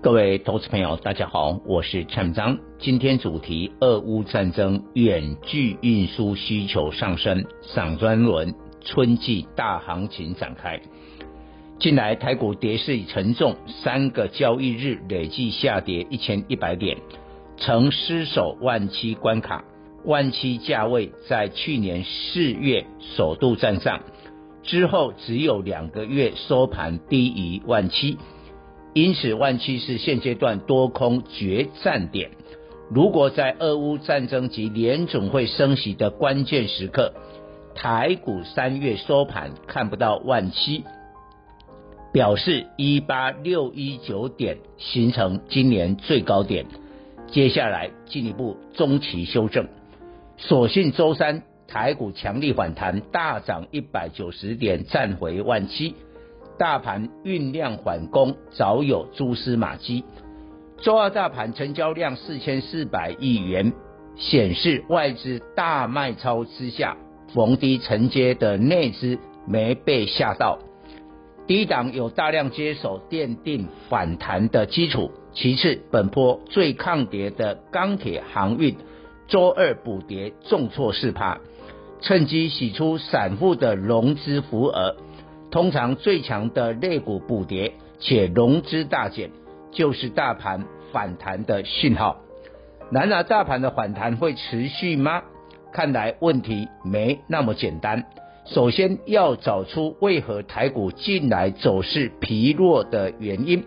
各位投资朋友，大家好，我是陈章。今天主题：俄乌战争，远距运输需求上升，散装轮春季大行情展开。近来台股跌势沉重，三个交易日累计下跌一千一百点，曾失守万七关卡。万七价位在去年四月首度站上。之后只有两个月收盘低于万七，因此万七是现阶段多空决战点。如果在俄乌战争及联总会升息的关键时刻，台股三月收盘看不到万七，表示一八六一九点形成今年最高点，接下来进一步中期修正，所幸周三。台股强力反弹，大涨一百九十点，站回万七。大盘酝酿反攻，早有蛛丝马迹。周二大盘成交量四千四百亿元，显示外资大卖超之下，逢低承接的内资没被吓到。低档有大量接手，奠定反弹的基础。其次，本波最抗跌的钢铁航运，周二补跌重挫四趴。趁机洗出散户的融资余额，通常最强的类股补跌且融资大减，就是大盘反弹的讯号。然而，大盘的反弹会持续吗？看来问题没那么简单。首先要找出为何台股近来走势疲弱的原因。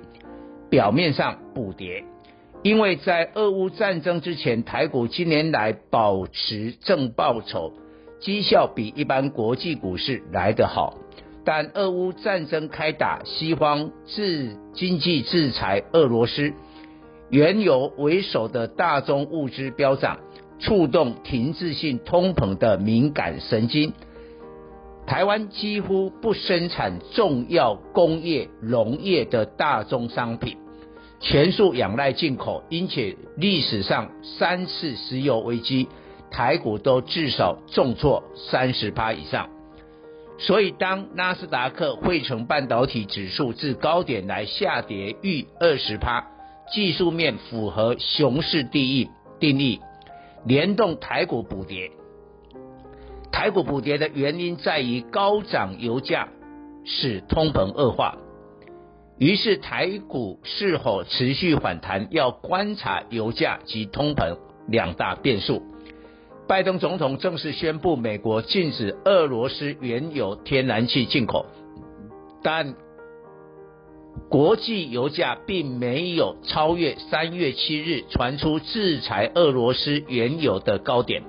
表面上补跌，因为在俄乌战争之前，台股近年来保持正报酬。绩效比一般国际股市来得好，但俄乌战争开打，西方制经济制裁俄罗斯，原油为首的大宗物资飙涨，触动停滞性通膨的敏感神经。台湾几乎不生产重要工业农业的大宗商品，全数仰赖进口，因此历史上三次石油危机。台股都至少重挫三十趴以上，所以当纳斯达克汇成半导体指数自高点来下跌逾二十趴，技术面符合熊市定义定义，联动台股补跌。台股补跌的原因在于高涨油价使通膨恶化，于是台股是否持续反弹，要观察油价及通膨两大变数。拜登总统正式宣布，美国禁止俄罗斯原油、天然气进口，但国际油价并没有超越三月七日传出制裁俄罗斯原油的高点。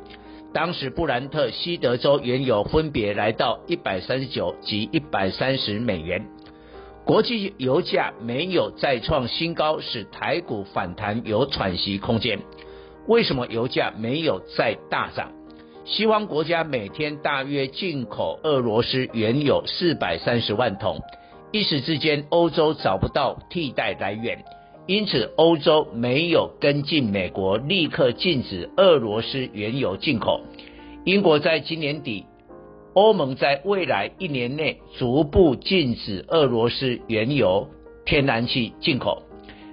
当时布兰特西德州原油分别来到一百三十九及一百三十美元，国际油价没有再创新高，使台股反弹有喘息空间。为什么油价没有再大涨？西方国家每天大约进口俄罗斯原油四百三十万桶，一时之间欧洲找不到替代来源，因此欧洲没有跟进美国，立刻禁止俄罗斯原油进口。英国在今年底，欧盟在未来一年内逐步禁止俄罗斯原油、天然气进口。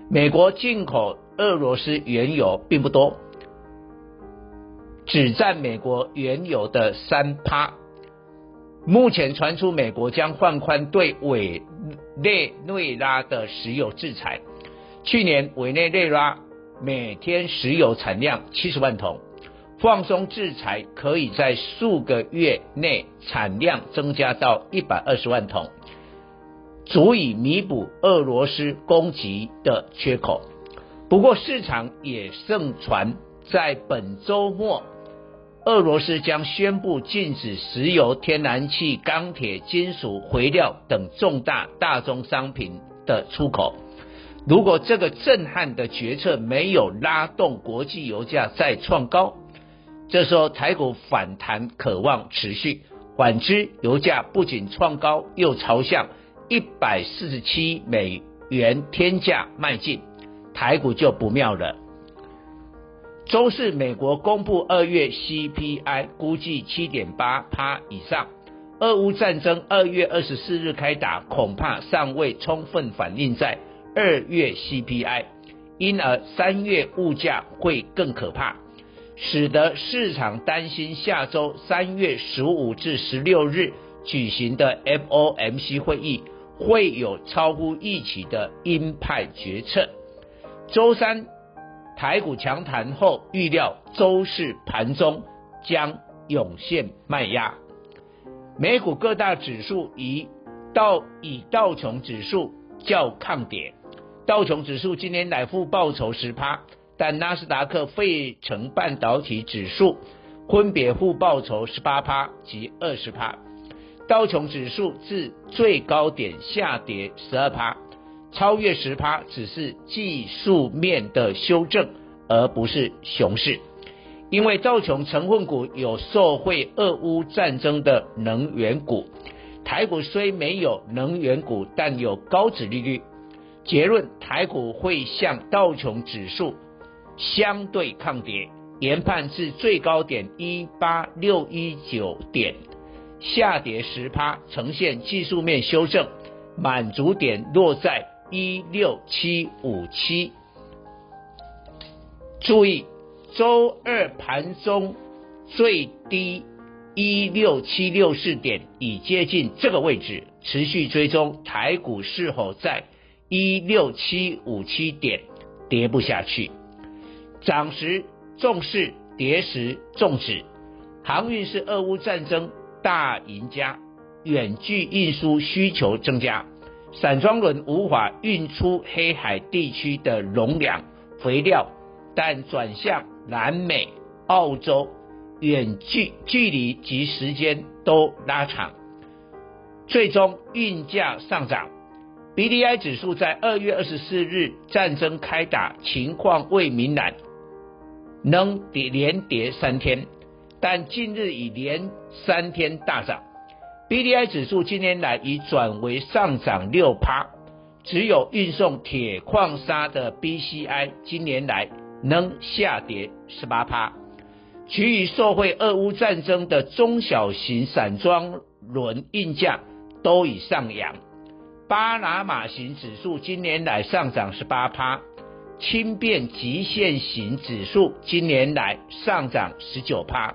美国进口。俄罗斯原油并不多，只占美国原油的三趴。目前传出美国将放宽对委内瑞拉的石油制裁。去年委内瑞拉每天石油产量七十万桶，放松制裁可以在数个月内产量增加到一百二十万桶，足以弥补俄罗斯供给的缺口。不过，市场也盛传，在本周末，俄罗斯将宣布禁止石油、天然气、钢铁、金属、肥料等重大大宗商品的出口。如果这个震撼的决策没有拉动国际油价再创高，这时候台股反弹可望持续。反之，油价不仅创高，又朝向一百四十七美元天价迈进，台股就不妙了。周四，美国公布二月 CPI，估计七点八趴以上。俄乌战争二月二十四日开打，恐怕尚未充分反映在二月 CPI，因而三月物价会更可怕，使得市场担心下周三月十五至十六日举行的 FOMC 会议会有超乎预期的鹰派决策。周三台股强弹后，预料周四盘中将涌现卖压。美股各大指数以道以道琼指数较抗跌，道琼指数今年来负报酬十趴，但纳斯达克费城半导体指数分别负报酬十八趴及二十趴。道琼指数自最高点下跌十二趴，超越十趴只是技术面的修正，而不是熊市。因为道琼成分股有受惠俄乌战争的能源股，台股虽没有能源股，但有高值利率。结论：台股会向道琼指数相对抗跌，研判至最高点一八六一九点，下跌十趴，呈现技术面修正，满足点落在一六七五七。注意。周二盘中最低一六七六四点已接近这个位置，持续追踪台股是否在一六七五七点跌不下去。涨时重视，跌时重止。航运是俄乌战争大赢家，远距运输需求增加，散装轮无法运出黑海地区的农粮肥料，但转向。南美、澳洲远距距离及时间都拉长，最终运价上涨。BDI 指数在二月二十四日战争开打，情况未明朗，能跌连跌三天，但近日已连三天大涨。BDI 指数今年来已转为上涨六趴，只有运送铁矿砂的 BCI 今年来。能下跌十八趴，其余受惠俄乌战争的中小型散装轮运价都已上扬。巴拿马型指数今年来上涨十八趴，轻便极限型指数今年来上涨十九趴。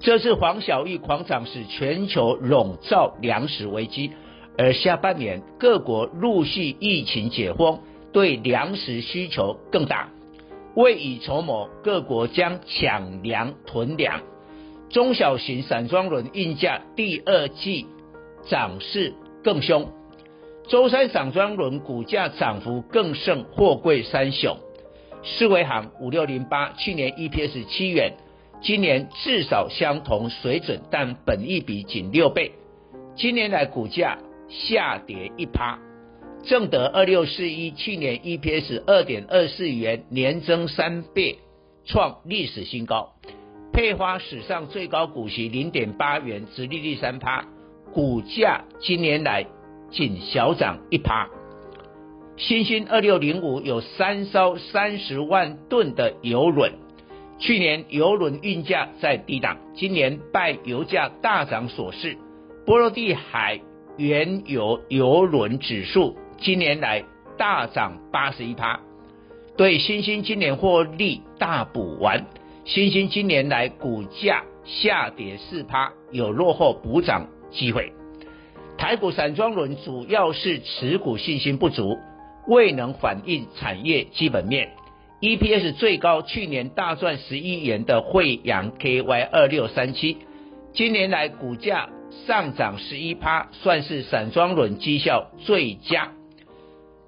这次黄小玉狂涨使全球笼罩粮食危机，而下半年各国陆续疫情解封。对粮食需求更大，未雨绸缪，各国将抢粮囤粮。中小型散装轮运价第二季涨势更凶，周三散装轮股价涨幅更胜货柜三雄。世维行五六零八去年 EPS 七元，今年至少相同水准，但本益比仅六倍，今年来股价下跌一趴。正德二六四一去年 EPS 二点二四元，年增三倍，创历史新高。配发史上最高股息零点八元，直利率三趴，股价今年来仅小涨一趴。新兴二六零五有三艘三十万吨的油轮，去年邮轮运价在低档，今年拜油价大涨所赐，波罗的海原油邮轮指数。今年来大涨八十一趴，对新兴今年获利大补完。新兴今年来股价下跌四趴，有落后补涨机会。台股散装轮主要是持股信心不足，未能反映产业基本面。EPS 最高去年大赚十一元的惠洋 KY 二六三七，今年来股价上涨十一趴，算是散装轮绩效最佳。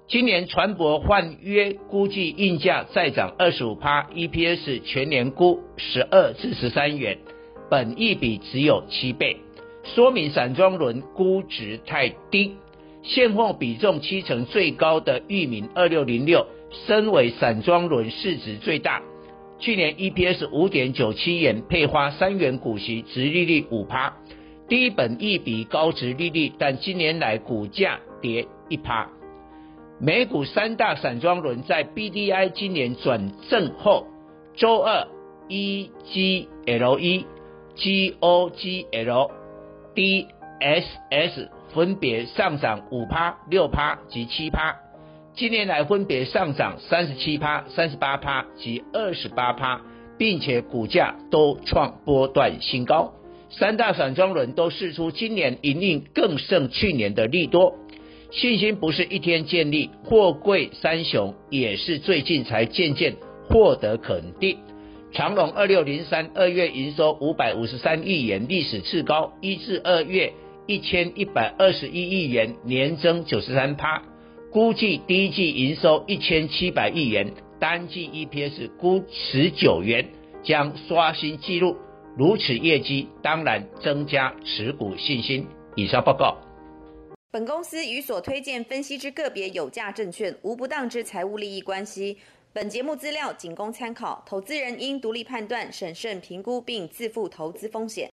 今年船舶换约估计运价再涨二十五趴，EPS 全年估十二至十三元，本益比只有七倍，说明散装轮估值太低。现货比重七成最高的裕民二六零六，身为散装轮市值最大，去年 EPS 五点九七元，配发三元股息，殖利率五趴，低本一比高殖利率，但今年来股价跌一趴。美股三大散装轮在 BDI 今年转正后，周二 EGLE、GOGL、DSS 分别上涨五趴、六趴及七趴，今年来分别上涨三十七趴、三十八趴及二十八趴，并且股价都创波段新高。三大散装轮都释出今年营运更胜去年的利多。信心不是一天建立，货柜三雄也是最近才渐渐获得肯定。长荣二六零三二月营收五百五十三亿元，历史次高；一至二月一千一百二十一亿元，年增九十三趴。估计第一季营收一千七百亿元，单季 EPS 估十九元，将刷新纪录。如此业绩，当然增加持股信心。以上报告。本公司与所推荐分析之个别有价证券无不当之财务利益关系。本节目资料仅供参考，投资人应独立判断、审慎评估并自负投资风险。